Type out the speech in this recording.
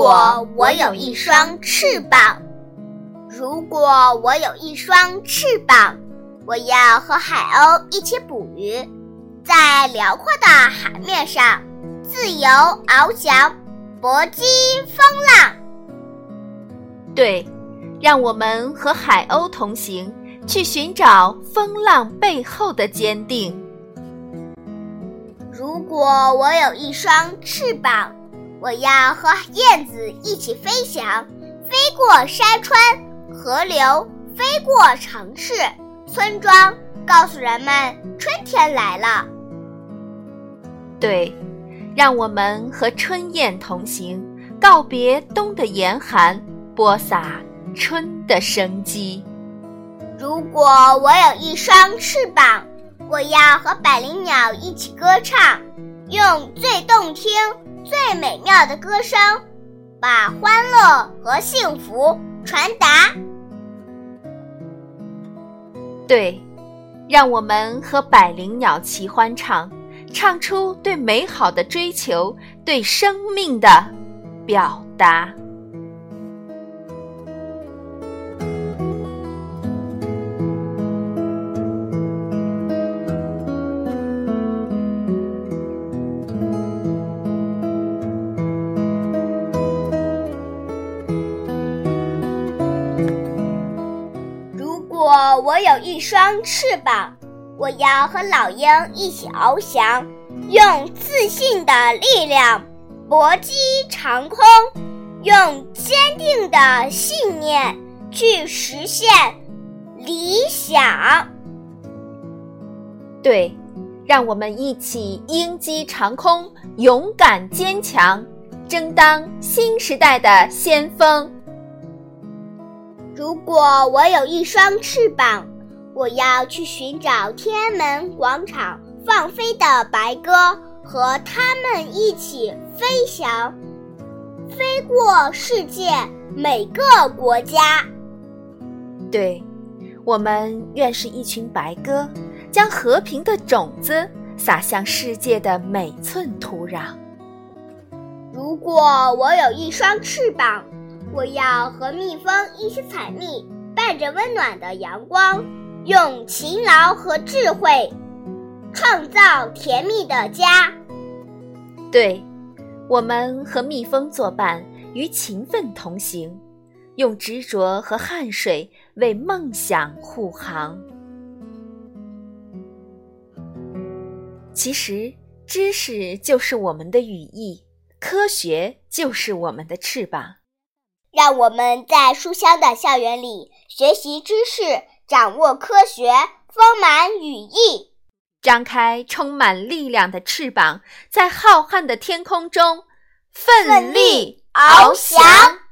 我有一双翅膀，如果我有一双翅膀，我要和海鸥一起捕鱼，在辽阔的海面上自由翱翔，搏击风浪。对，让我们和海鸥同行，去寻找风浪背后的坚定。如果我有一双翅膀。我要和燕子一起飞翔，飞过山川、河流，飞过城市、村庄，告诉人们春天来了。对，让我们和春燕同行，告别冬的严寒，播撒春的生机。如果我有一双翅膀，我要和百灵鸟一起歌唱，用最动听。最美妙的歌声，把欢乐和幸福传达。对，让我们和百灵鸟齐欢唱，唱出对美好的追求，对生命的表达。我有一双翅膀，我要和老鹰一起翱翔，用自信的力量搏击长空，用坚定的信念去实现理想。对，让我们一起鹰击长空，勇敢坚强，争当新时代的先锋。如果我有一双翅膀，我要去寻找天安门广场放飞的白鸽，和它们一起飞翔，飞过世界每个国家。对，我们愿是一群白鸽，将和平的种子撒向世界的每寸土壤。如果我有一双翅膀。我要和蜜蜂一起采蜜，伴着温暖的阳光，用勤劳和智慧创造甜蜜的家。对，我们和蜜蜂作伴，与勤奋同行，用执着和汗水为梦想护航。其实，知识就是我们的羽翼，科学就是我们的翅膀。让我们在书香的校园里学习知识，掌握科学，丰满羽翼，张开充满力量的翅膀，在浩瀚的天空中奋力翱翔。